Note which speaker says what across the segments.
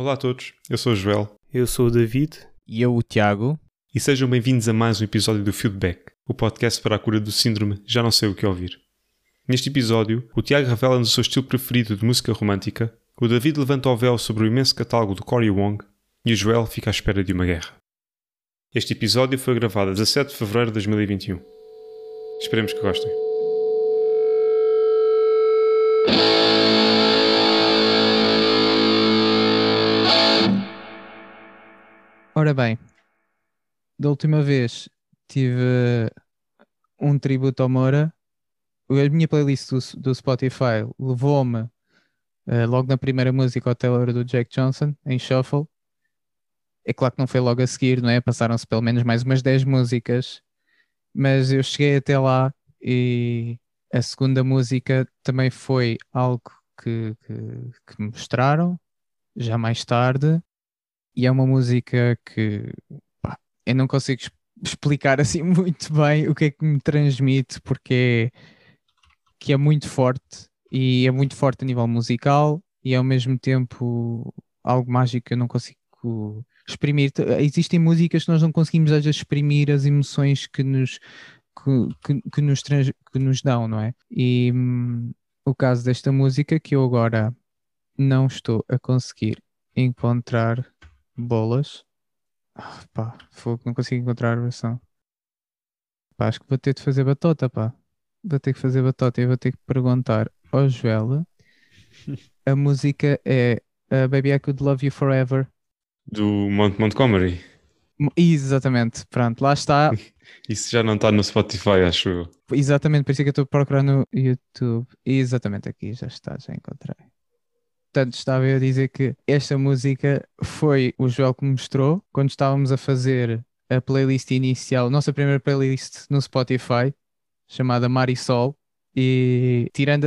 Speaker 1: Olá a todos, eu sou o Joel.
Speaker 2: Eu sou o David.
Speaker 3: E eu, o Tiago.
Speaker 1: E sejam bem-vindos a mais um episódio do Feedback, o podcast para a cura do síndrome Já Não Sei O Que Ouvir. Neste episódio, o Tiago revela-nos o seu estilo preferido de música romântica, o David levanta o véu sobre o imenso catálogo do Cory Wong e o Joel fica à espera de uma guerra. Este episódio foi gravado a 17 de fevereiro de 2021. Esperemos que gostem.
Speaker 3: Ora bem, da última vez tive um tributo ao Moura. A minha playlist do, do Spotify levou-me uh, logo na primeira música ao Taylor do Jack Johnson, em Shuffle. É claro que não foi logo a seguir, não é? Passaram-se pelo menos mais umas 10 músicas, mas eu cheguei até lá e a segunda música também foi algo que, que, que me mostraram já mais tarde e é uma música que pá, eu não consigo explicar assim muito bem o que é que me transmite, porque é, que é muito forte e é muito forte a nível musical e ao mesmo tempo algo mágico que eu não consigo exprimir. Existem músicas que nós não conseguimos às vezes exprimir as emoções que nos que, que, que nos, trans, que nos dão, não é? E hum, o caso desta música que eu agora não estou a conseguir encontrar bolas. Ah, pá, fogo, não consigo encontrar a versão. Pá, acho que vou ter de fazer batota, pá. Vou ter que fazer batota e vou ter que perguntar ao Joel. A música é uh, Baby I Could Love You Forever.
Speaker 1: Do Mont Montgomery.
Speaker 3: Exatamente, pronto, lá está.
Speaker 1: Isso já não está no Spotify, acho eu.
Speaker 3: Exatamente, por isso é que eu estou a procurar no YouTube. Exatamente aqui, já está, já encontrei. Portanto, estava eu a dizer que esta música foi o Joel que me mostrou quando estávamos a fazer a playlist inicial, nossa primeira playlist no Spotify, chamada Marisol, e tirando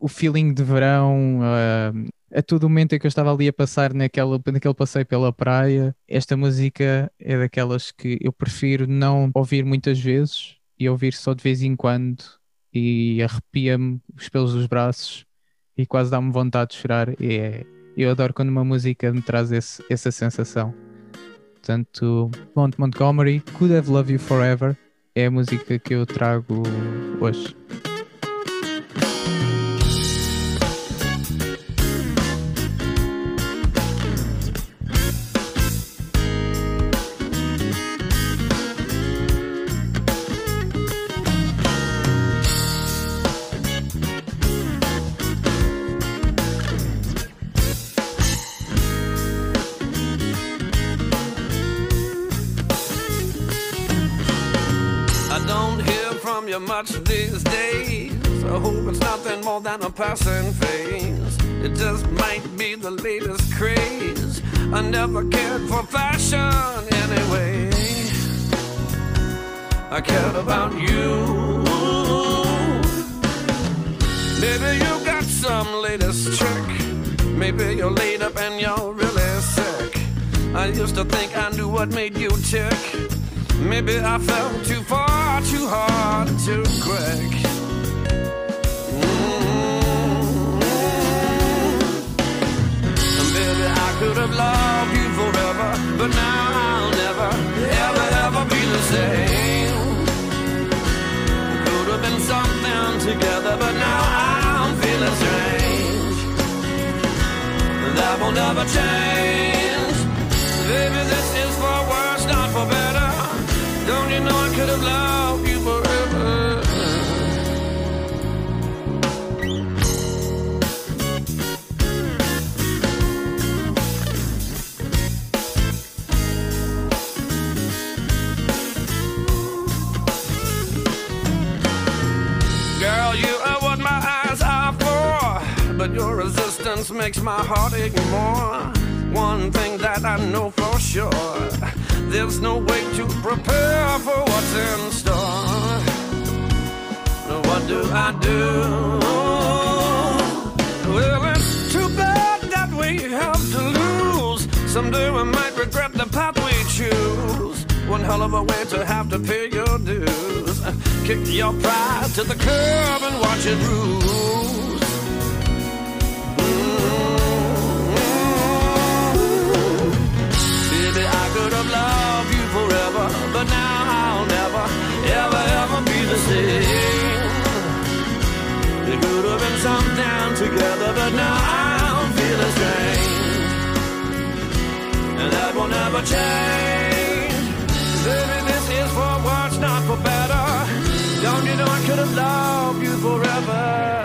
Speaker 3: o feeling de verão, uh, a todo momento em que eu estava ali a passar naquela, naquele passeio pela praia, esta música é daquelas que eu prefiro não ouvir muitas vezes e ouvir só de vez em quando e arrepia-me os pelos dos braços e quase dá-me vontade de chorar. E é, eu adoro quando uma música me traz esse, essa sensação. Portanto, Mont Montgomery, Could Have Loved You Forever é a música que eu trago hoje. Much these days. I hope it's nothing more than a passing phase. It just might be the latest craze. I never cared for fashion anyway. I cared about you. Maybe you got some latest trick. Maybe you're laid up and you're really sick. I used to think I knew what made you tick. Maybe I fell too far, too hard, too quick. Mm-hmm. Maybe I could have loved you forever, but now I'll never, ever, ever be the same. Could have been something together, but now I'm feeling strange. That will never change. Baby, this is for worse, not for better. Don't you know I could have loved you makes my heart ache more. One thing that I know for sure there's no way to prepare for what's in store. What do I do? Well, it's too bad that we have to lose. Someday we might regret the path we choose. One hell of a way to have to pay your dues. Kick your pride to the curb and watch it bruise.
Speaker 2: should have loved you forever, but now I'll never, ever, ever be the same. We could have been some together, but now I'm feeling strange, and that will never change. Baby, this is for worse, not for better. Don't you know I could have loved you forever?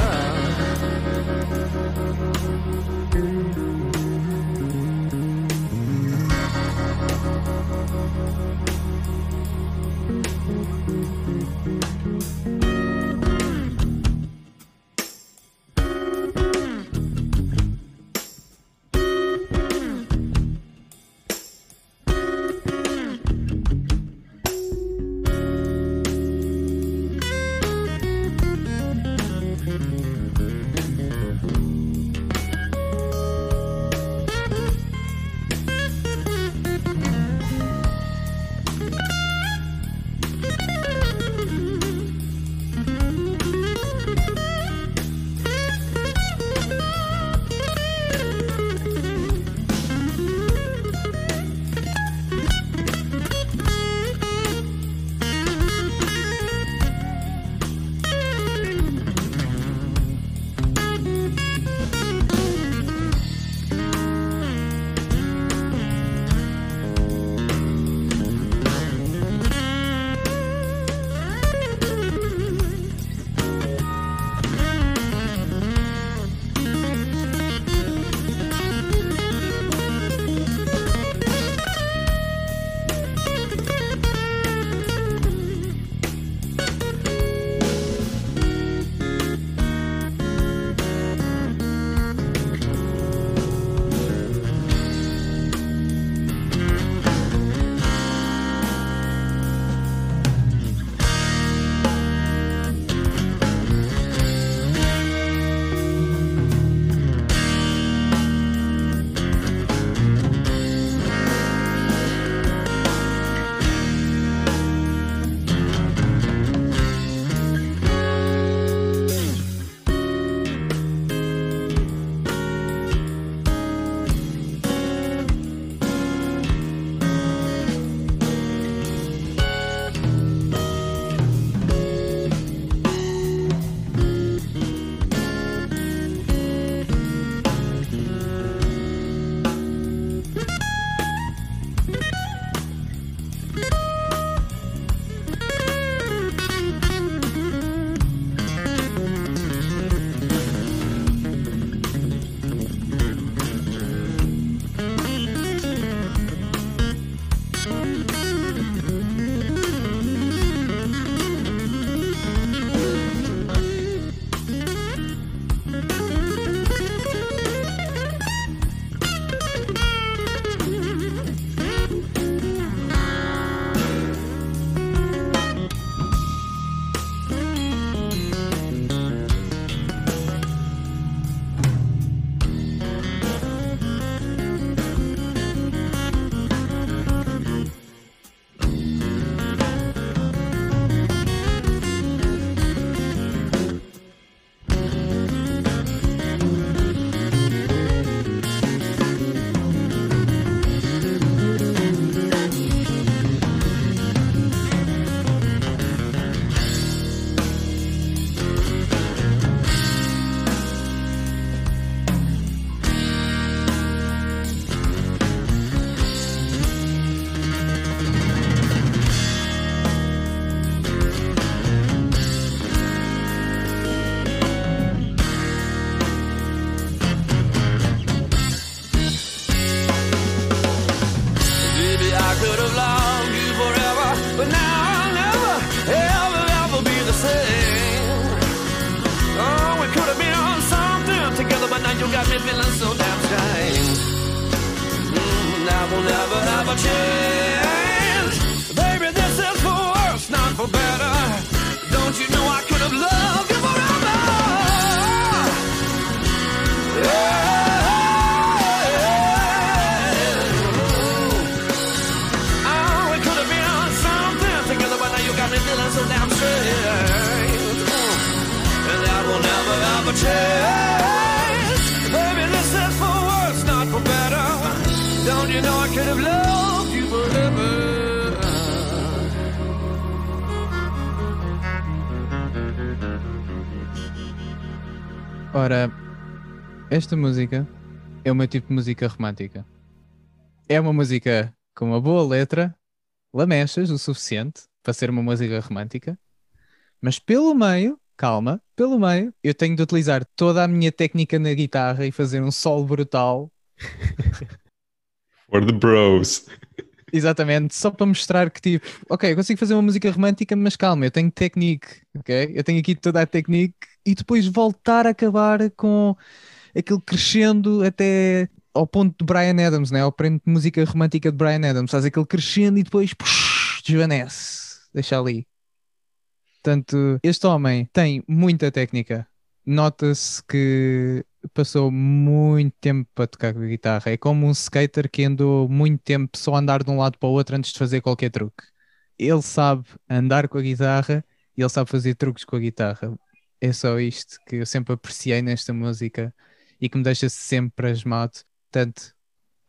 Speaker 3: Ora, esta música é o meu tipo de música romântica. É uma música com uma boa letra, lamechas o suficiente para ser uma música romântica, mas pelo meio, calma, pelo meio, eu tenho de utilizar toda a minha técnica na guitarra e fazer um solo brutal
Speaker 1: For the bros.
Speaker 3: Exatamente, só para mostrar que tipo, ok, eu consigo fazer uma música romântica, mas calma, eu tenho technique, ok? Eu tenho aqui toda a technique e depois voltar a acabar com aquele crescendo até ao ponto de Brian Adams, né? Ao ponto de música romântica de Brian Adams, faz aquele crescendo e depois desvanece, deixa ali. Portanto, este homem tem muita técnica. Nota-se que passou muito tempo para tocar com a guitarra. É como um skater que andou muito tempo só a andar de um lado para o outro antes de fazer qualquer truque. Ele sabe andar com a guitarra e ele sabe fazer truques com a guitarra. É só isto que eu sempre apreciei nesta música e que me deixa sempre pasmado. Portanto,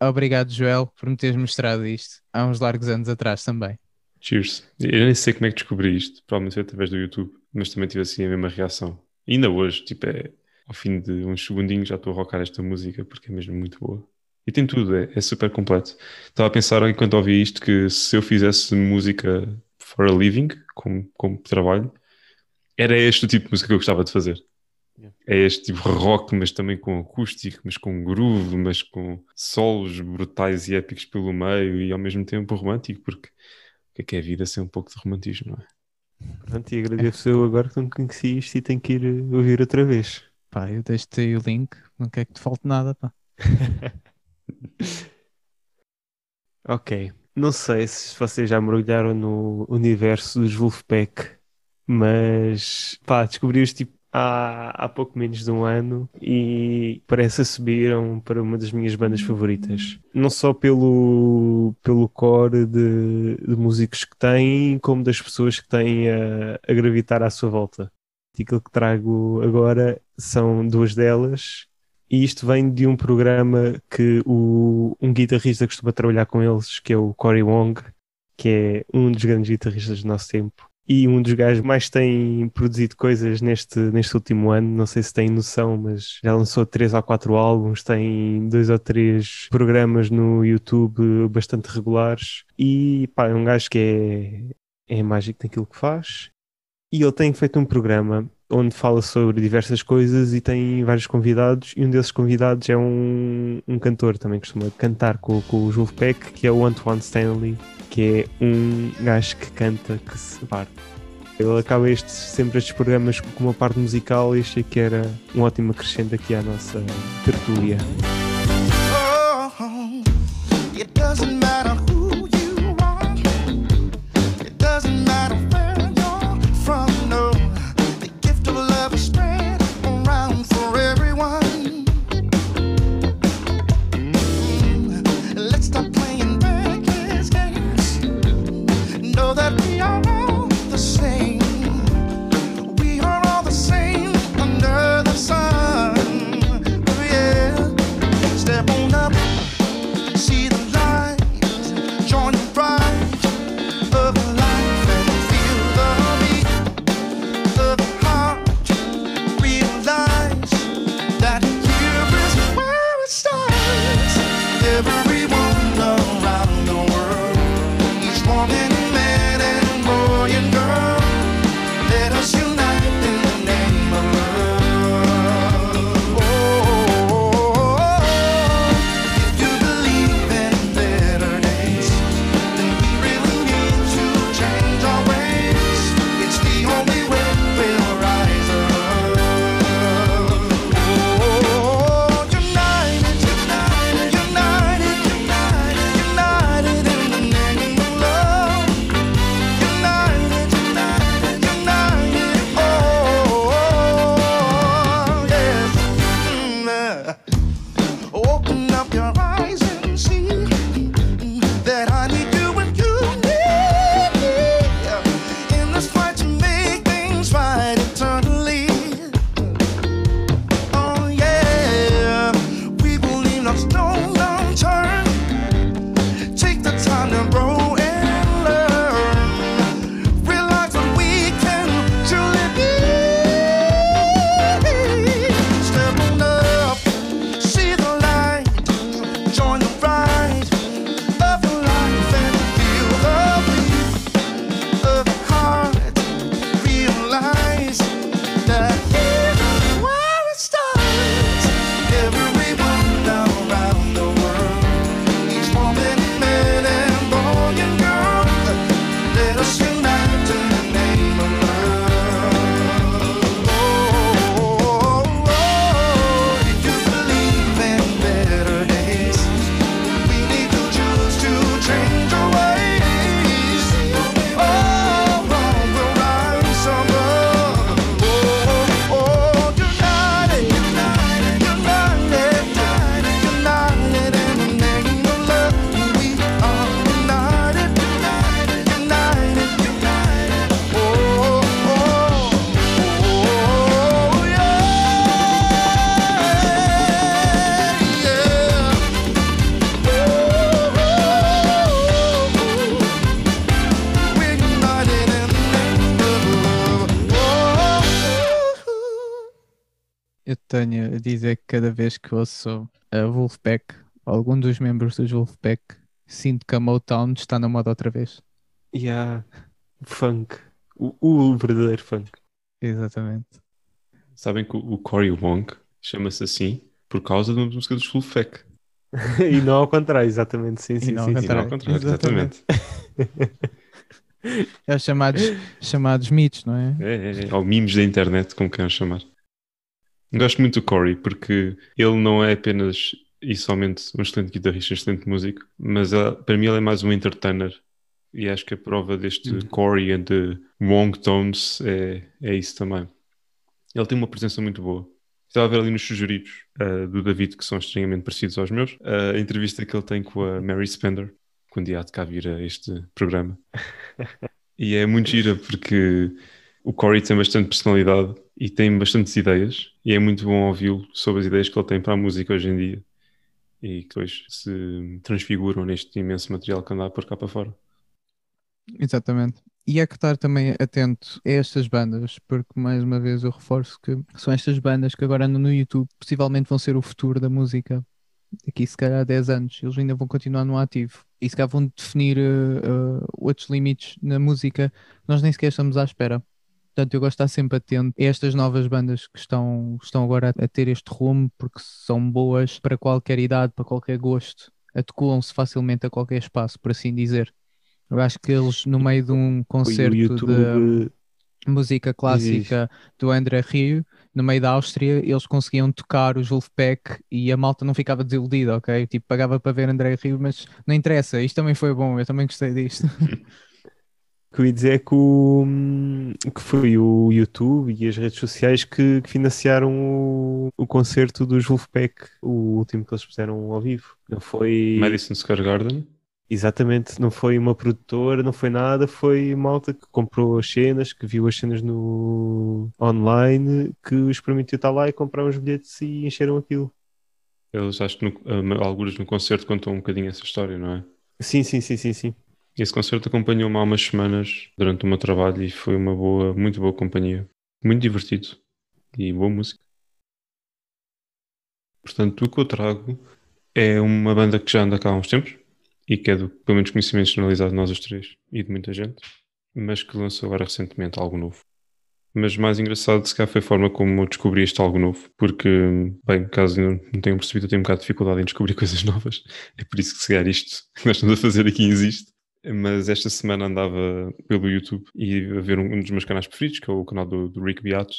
Speaker 3: obrigado, Joel, por me teres mostrado isto há uns largos anos atrás também.
Speaker 1: Cheers. Eu nem sei como é que descobri isto. Provavelmente foi através do YouTube, mas também tive assim a mesma reação. Ainda hoje, tipo, é ao fim de uns segundinhos já estou a rocar esta música porque é mesmo muito boa. E tem tudo, é, é super completo. Estava a pensar enquanto ouvi isto que se eu fizesse música for a living, como, como trabalho, era este o tipo de música que eu gostava de fazer.
Speaker 4: Yeah.
Speaker 1: É este tipo de rock, mas também com acústico, mas com groove, mas com solos brutais e épicos pelo meio e ao mesmo tempo romântico, porque o que é que é a vida sem um pouco de romantismo, não é?
Speaker 4: Pronto, e agradeço eu agora que não conheci isto e tenho que ir eh, ouvir outra vez.
Speaker 3: Pá, eu deixo-te aí o link, não quero que te falte nada, pá.
Speaker 4: Ok. Não sei se vocês já mergulharam no universo dos Wolfpack, mas pá, descobri-os tipo há, há pouco menos de um ano e parece subiram para uma das minhas bandas favoritas. Não só pelo, pelo core de, de músicos que têm, como das pessoas que têm a, a gravitar à sua volta. E aquilo que trago agora são duas delas. E isto vem de um programa que o, um guitarrista costuma trabalhar com eles, que é o Cory Wong, que é um dos grandes guitarristas do nosso tempo. E um dos gajos mais tem produzido coisas neste, neste último ano. Não sei se têm noção, mas já lançou três ou quatro álbuns, tem dois ou três programas no YouTube bastante regulares. E pá, é um gajo que é, é mágico naquilo que faz. E ele tem feito um programa onde fala sobre diversas coisas e tem vários convidados. E um desses convidados é um, um cantor também costuma cantar com, com o Wolfpack, que é o Antoine Stanley, que é um gajo que canta que se parte. Ele acaba estes, sempre estes programas com uma parte musical e achei que era um ótimo acrescento aqui à nossa tertúlia.
Speaker 5: Oh, it
Speaker 3: tenho a dizer que cada vez que ouço a Wolfpack, algum dos membros dos Wolfpack, sinto que a Motown está na moda outra vez.
Speaker 4: Yeah. Funk. O, o verdadeiro funk.
Speaker 3: Exatamente.
Speaker 1: Sabem que o o Cory Wong chama-se assim por causa de uma música dos Fake.
Speaker 4: e não ao contrário, exatamente. Sim, sim,
Speaker 3: não
Speaker 4: sim,
Speaker 3: ao.
Speaker 1: E não ao
Speaker 3: Contrário.
Speaker 1: contrário, exatamente.
Speaker 3: É os chamados, chamados mitos, não é?
Speaker 1: É, é, é. Ou memes da internet, como queiram chamar. Gosto muito do Corey porque ele não é apenas e somente um excelente guitarrista, um excelente músico, mas para mim ele é mais um entertainer. E acho que a prova deste
Speaker 4: Uhum.
Speaker 1: Corey and the Wong Tones é, é isso também. Ele tem uma presença muito boa. Estava a ver ali nos sugeridos ah, do David, que são estranhamente parecidos aos meus, ah, a entrevista que ele tem com a Mary Spender, quando ia de cá vir a este programa. E é muito gira porque o Corey tem bastante personalidade e tem bastantes ideias, e é muito bom ouvi-lo sobre as ideias que ele tem para a música hoje em dia e que depois se transfiguram neste imenso material que anda a pôr cá para fora.
Speaker 3: Exatamente. E é que estar também atento a estas bandas, porque mais uma vez eu reforço que são estas bandas que agora andam no YouTube, possivelmente vão ser o futuro da música daqui se calhar a 10 anos. Eles ainda vão continuar no ativo e se calhar vão definir eh, eh, outros limites na música nós nem sequer estamos à espera. Portanto, eu gosto de estar sempre atento a estas novas bandas que estão, estão agora a, a ter este rumo, porque são boas para qualquer idade, para qualquer gosto, adequam-se facilmente a qualquer espaço, por assim dizer. Eu acho que eles, no meio de um concerto de
Speaker 4: YouTube.
Speaker 3: música clássica do André Rio, no meio da Áustria, eles conseguiam tocar os Wolfpack e a malta não ficava desiludida, ok? Tipo, pagava para ver André Rio, mas não interessa, isto também foi bom, eu também gostei disto.
Speaker 4: Que eu ia dizer é que, o, que foi o YouTube e as redes sociais que, que financiaram o, o concerto dos Wolfpack, o último que eles fizeram ao vivo. Não foi.
Speaker 1: Madison Square Garden.
Speaker 4: Exatamente, não foi uma produtora, não foi nada, foi malta que comprou as cenas, que viu as cenas no online, que os permitiu estar lá e comprar os bilhetes e encheram aquilo.
Speaker 1: Eles acho que no, ah, alguns no concerto contam um bocadinho essa história, não é?
Speaker 4: Sim, sim, sim, sim, sim.
Speaker 1: Esse concerto acompanhou-me há umas semanas durante o meu trabalho e foi uma boa, muito boa companhia. Muito divertido e boa música. Portanto, o que eu trago é uma banda que já anda cá há uns tempos e que é do, pelo menos, conhecimento generalizado de nós os três e de muita gente, mas que lançou agora recentemente algo novo. Mas mais engraçado, se calhar, foi a forma como eu descobri este algo novo, porque, bem, caso não tenham percebido, eu tenho um bocado de dificuldade em descobrir coisas novas. É por isso que, se calhar, isto que nós estamos a fazer aqui existe. Mas esta semana andava pelo YouTube e a ver um, dos meus canais preferidos, que é o canal do, do Rick Beato,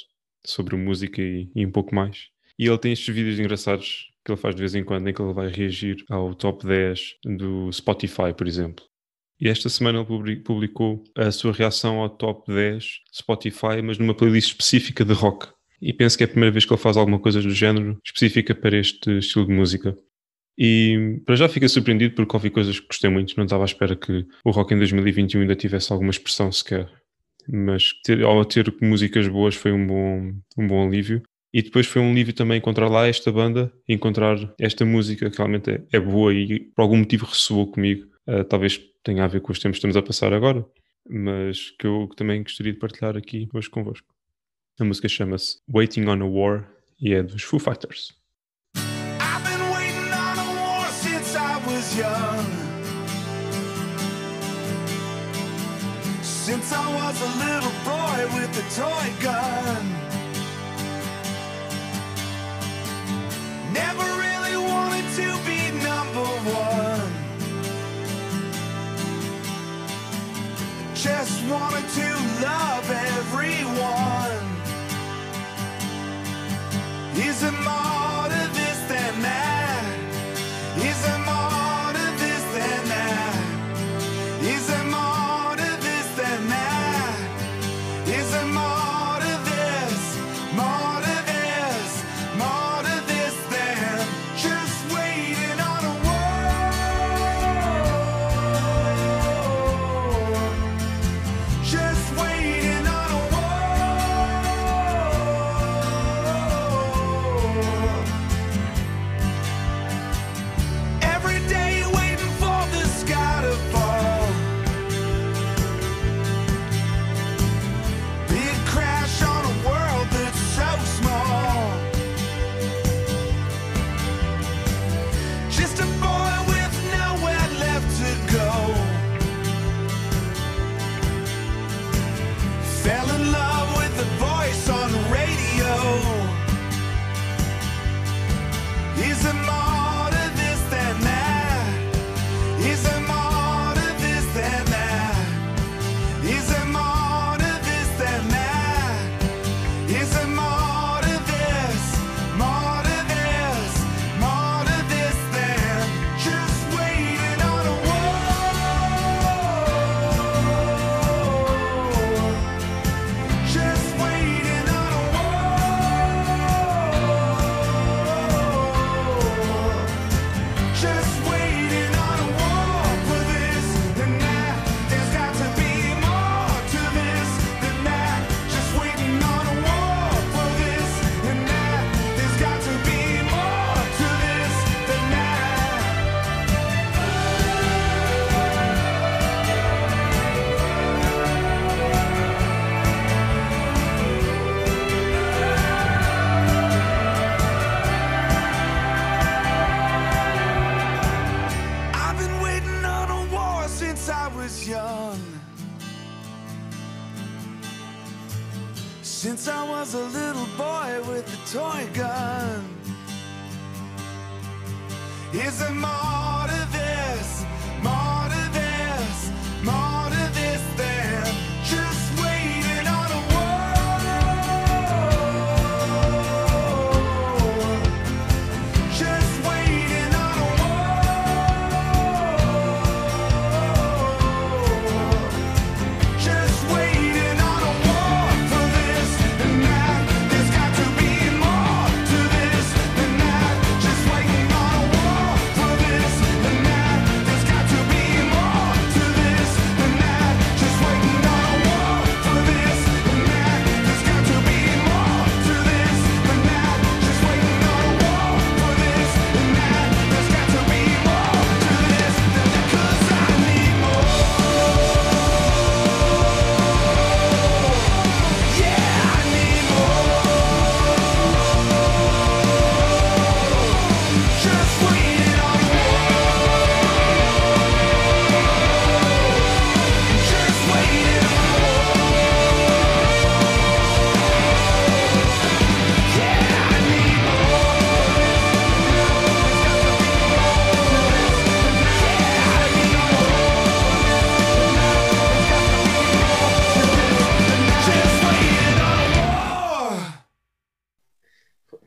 Speaker 1: sobre música e, e um pouco mais. E ele tem estes vídeos engraçados que ele faz de vez em quando, em que ele vai reagir ao top 10 do Spotify, por exemplo. E esta semana ele publi- publicou a sua reação ao top 10 Spotify, mas numa playlist específica de rock. E penso que é a primeira vez que ele faz alguma coisa do género específica para este estilo de música. E para já fiquei surpreendido porque ouvi coisas que gostei muito. Não estava à espera que o rock em 2021 ainda tivesse alguma expressão sequer. Mas ter, ao ter músicas boas foi um bom, um bom alívio. E depois foi um alívio também encontrar lá esta banda, encontrar esta música que realmente é, é boa e por algum motivo ressoou comigo. Ah, talvez tenha a ver com os tempos que estamos a passar agora, mas que eu também gostaria de partilhar aqui hoje convosco. A música chama-se Waiting on a War e é dos Foo Fighters.
Speaker 5: Young. Since I was a little boy with a toy gun. Never really wanted to be number one. Just wanted to love everyone. Is it is a was a little boy with a toy gun. Is there more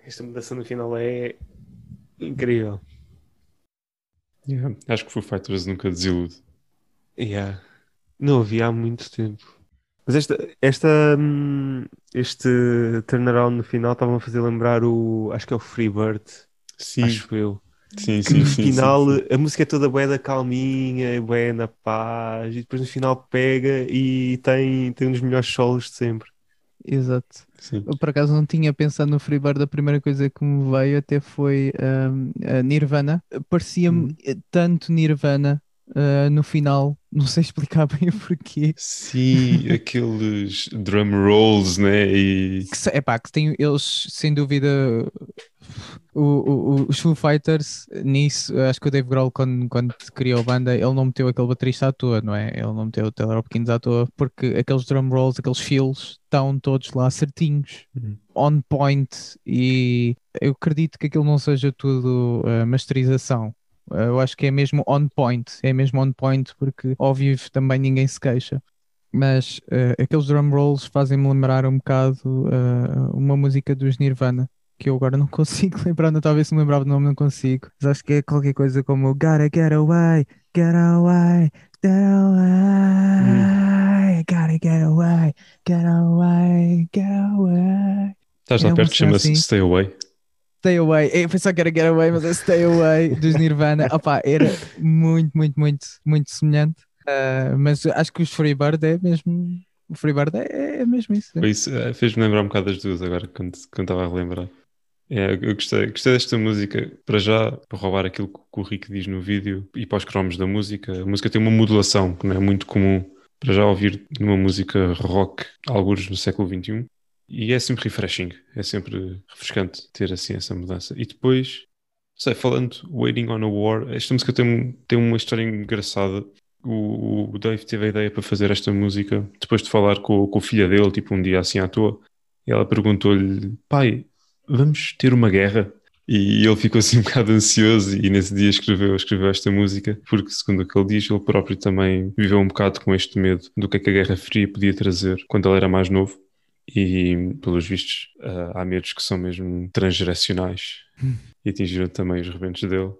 Speaker 4: Esta mudança no final é incrível.
Speaker 1: Yeah, Acho que Foo Fighters nunca desilude.
Speaker 4: Yeah. Não ouvi há muito tempo. Mas esta, esta, hum, este turnaround no final estava a fazer lembrar o. Acho que é o Freebird,
Speaker 1: Sim,
Speaker 4: acho eu.
Speaker 1: sim,
Speaker 4: Que
Speaker 1: sim,
Speaker 4: no
Speaker 1: sim,
Speaker 4: final
Speaker 1: sim, sim.
Speaker 4: a música é toda bué da calminha, bué na paz, e depois no final pega e tem, tem um dos melhores solos de sempre.
Speaker 3: Exato.
Speaker 1: Sim.
Speaker 3: Eu por acaso não tinha pensado no Freebird, a primeira coisa que me veio até foi a Nirvana. Parecia-me eh, tanto Nirvana ah, no final, não sei explicar bem o porquê.
Speaker 1: Sim, aqueles drum rolls, né? E
Speaker 3: Que, epá, que tem, eles, sem dúvida, o- os Foo Fighters, nisso, acho que o Dave Grohl, quando, quando criou a banda, ele não meteu aquele baterista à toa, não é? Ele não meteu o Taylor Hopkins à toa, porque aqueles drum rolls, aqueles fills, estão todos lá certinhos,
Speaker 1: Uhum.
Speaker 3: on point, e eu acredito que aquilo não seja tudo ah, masterização. Ah, eu acho que é mesmo on point, é mesmo on point, porque ao vivo também ninguém se queixa mas eh, aqueles drum rolls fazem-me lembrar um bocado eh, uma música dos Nirvana, que eu agora não consigo lembrar, não, talvez se me lembrava do nome, não consigo. Mas acho que é qualquer coisa como Gotta get away, get away, get away, gotta get away, get away, get away.
Speaker 1: estás
Speaker 3: É
Speaker 1: lá
Speaker 3: uma
Speaker 1: perto, chama-se
Speaker 3: assim.
Speaker 1: Stay Away.
Speaker 3: Stay Away, eu pensava que era Get Away, mas é Stay Away dos Nirvana. Opá, era muito, muito, muito, muito semelhante. Ah, mas acho que os Freebird é mesmo. O Freebird é, é mesmo isso.
Speaker 1: Foi isso, eh, fez-me lembrar um bocado das duas agora, quando, quando estava a relembrar. É, eu gostei, gostei desta música, para já, para roubar aquilo que o Rick diz no vídeo e para os cromos da música. A música tem uma modulação que não é muito comum para já ouvir numa música rock, alguns no século XXI. E é sempre refreshing, é sempre refrescante ter assim essa mudança. E depois, sei, falando Waiting on a War, esta música tem, tem uma história engraçada. O, o Dave teve a ideia para fazer esta música depois de falar com, com a filha dele, tipo um dia assim à toa. E ela perguntou-lhe: Pai, vamos ter uma guerra? E ele ficou assim um bocado ansioso e nesse dia escreveu, escreveu esta música, porque segundo o que ele diz, ele próprio também viveu um bocado com este medo do que é que a Guerra Fria podia trazer quando ele era mais novo. E, pelos vistos, ah, há medos que são mesmo transgeracionais e atingiram também os rebentos dele.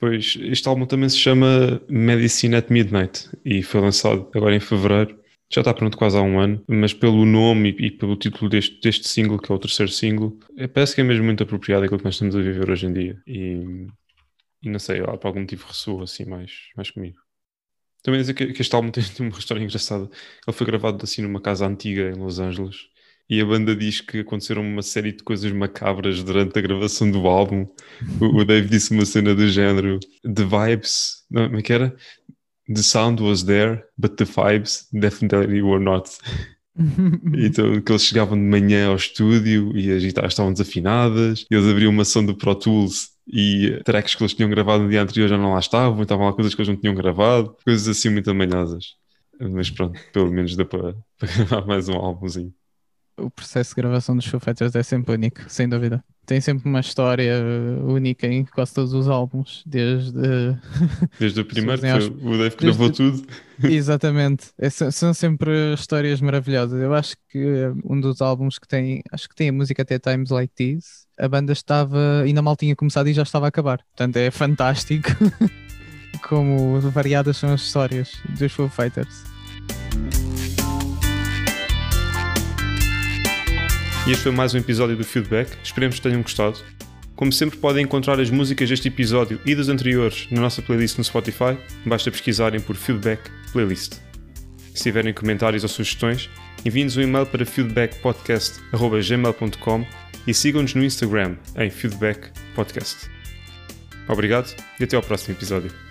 Speaker 1: Pois este álbum também se chama Medicine at Midnight e foi lançado agora em fevereiro. Já está pronto quase há um ano, mas pelo nome e, e pelo título deste, deste single, que é o terceiro single, é- parece que é mesmo muito apropriado aquilo que nós estamos a viver hoje em dia. E, e não sei, lá, por algum motivo ressoa assim mais, mais comigo. Também dizer que, que este álbum tem, uma história engraçada. Ele foi gravado assim numa casa antiga em Los Angeles e a banda diz que aconteceram uma série de coisas macabras durante a gravação do álbum. O, o Dave disse uma cena do género: The vibes, não, como é que era? The sound was there, but the vibes definitely were not. Então, que eles chegavam de manhã ao estúdio e as guitarras estavam desafinadas, e eles abriam uma som do Pro Tools e tracks que eles tinham gravado no dia anterior já não lá estavam, estavam lá coisas que eles não tinham gravado, coisas assim muito amanhosas. Mas pronto, pelo menos deu para, para gravar mais um álbumzinho.
Speaker 3: O processo de gravação dos Foo Fighters é sempre único, sem dúvida. Tem sempre uma história uh, única em quase todos os álbuns, desde.
Speaker 1: Desde o primeiro, que foi o Dave que gravou tudo.
Speaker 3: Exatamente. É são sempre histórias maravilhosas. Eu acho que eh, um dos álbuns que tem, acho que tem a música até Times Like This, a banda estava, ainda mal tinha começado e já estava a acabar. Portanto, é fantástico como variadas são as histórias dos Foo Fighters.
Speaker 1: E este foi mais um episódio do Feedback. Esperemos que tenham gostado. Como sempre, podem encontrar as músicas deste episódio e dos anteriores na nossa playlist no Spotify. Basta pesquisarem por Feedback Playlist. Se tiverem comentários ou sugestões, enviem-nos um e-mail para feedbackpodcast.gmail.com e sigam-nos no Instagram em Feedback Podcast. Obrigado e até ao próximo episódio.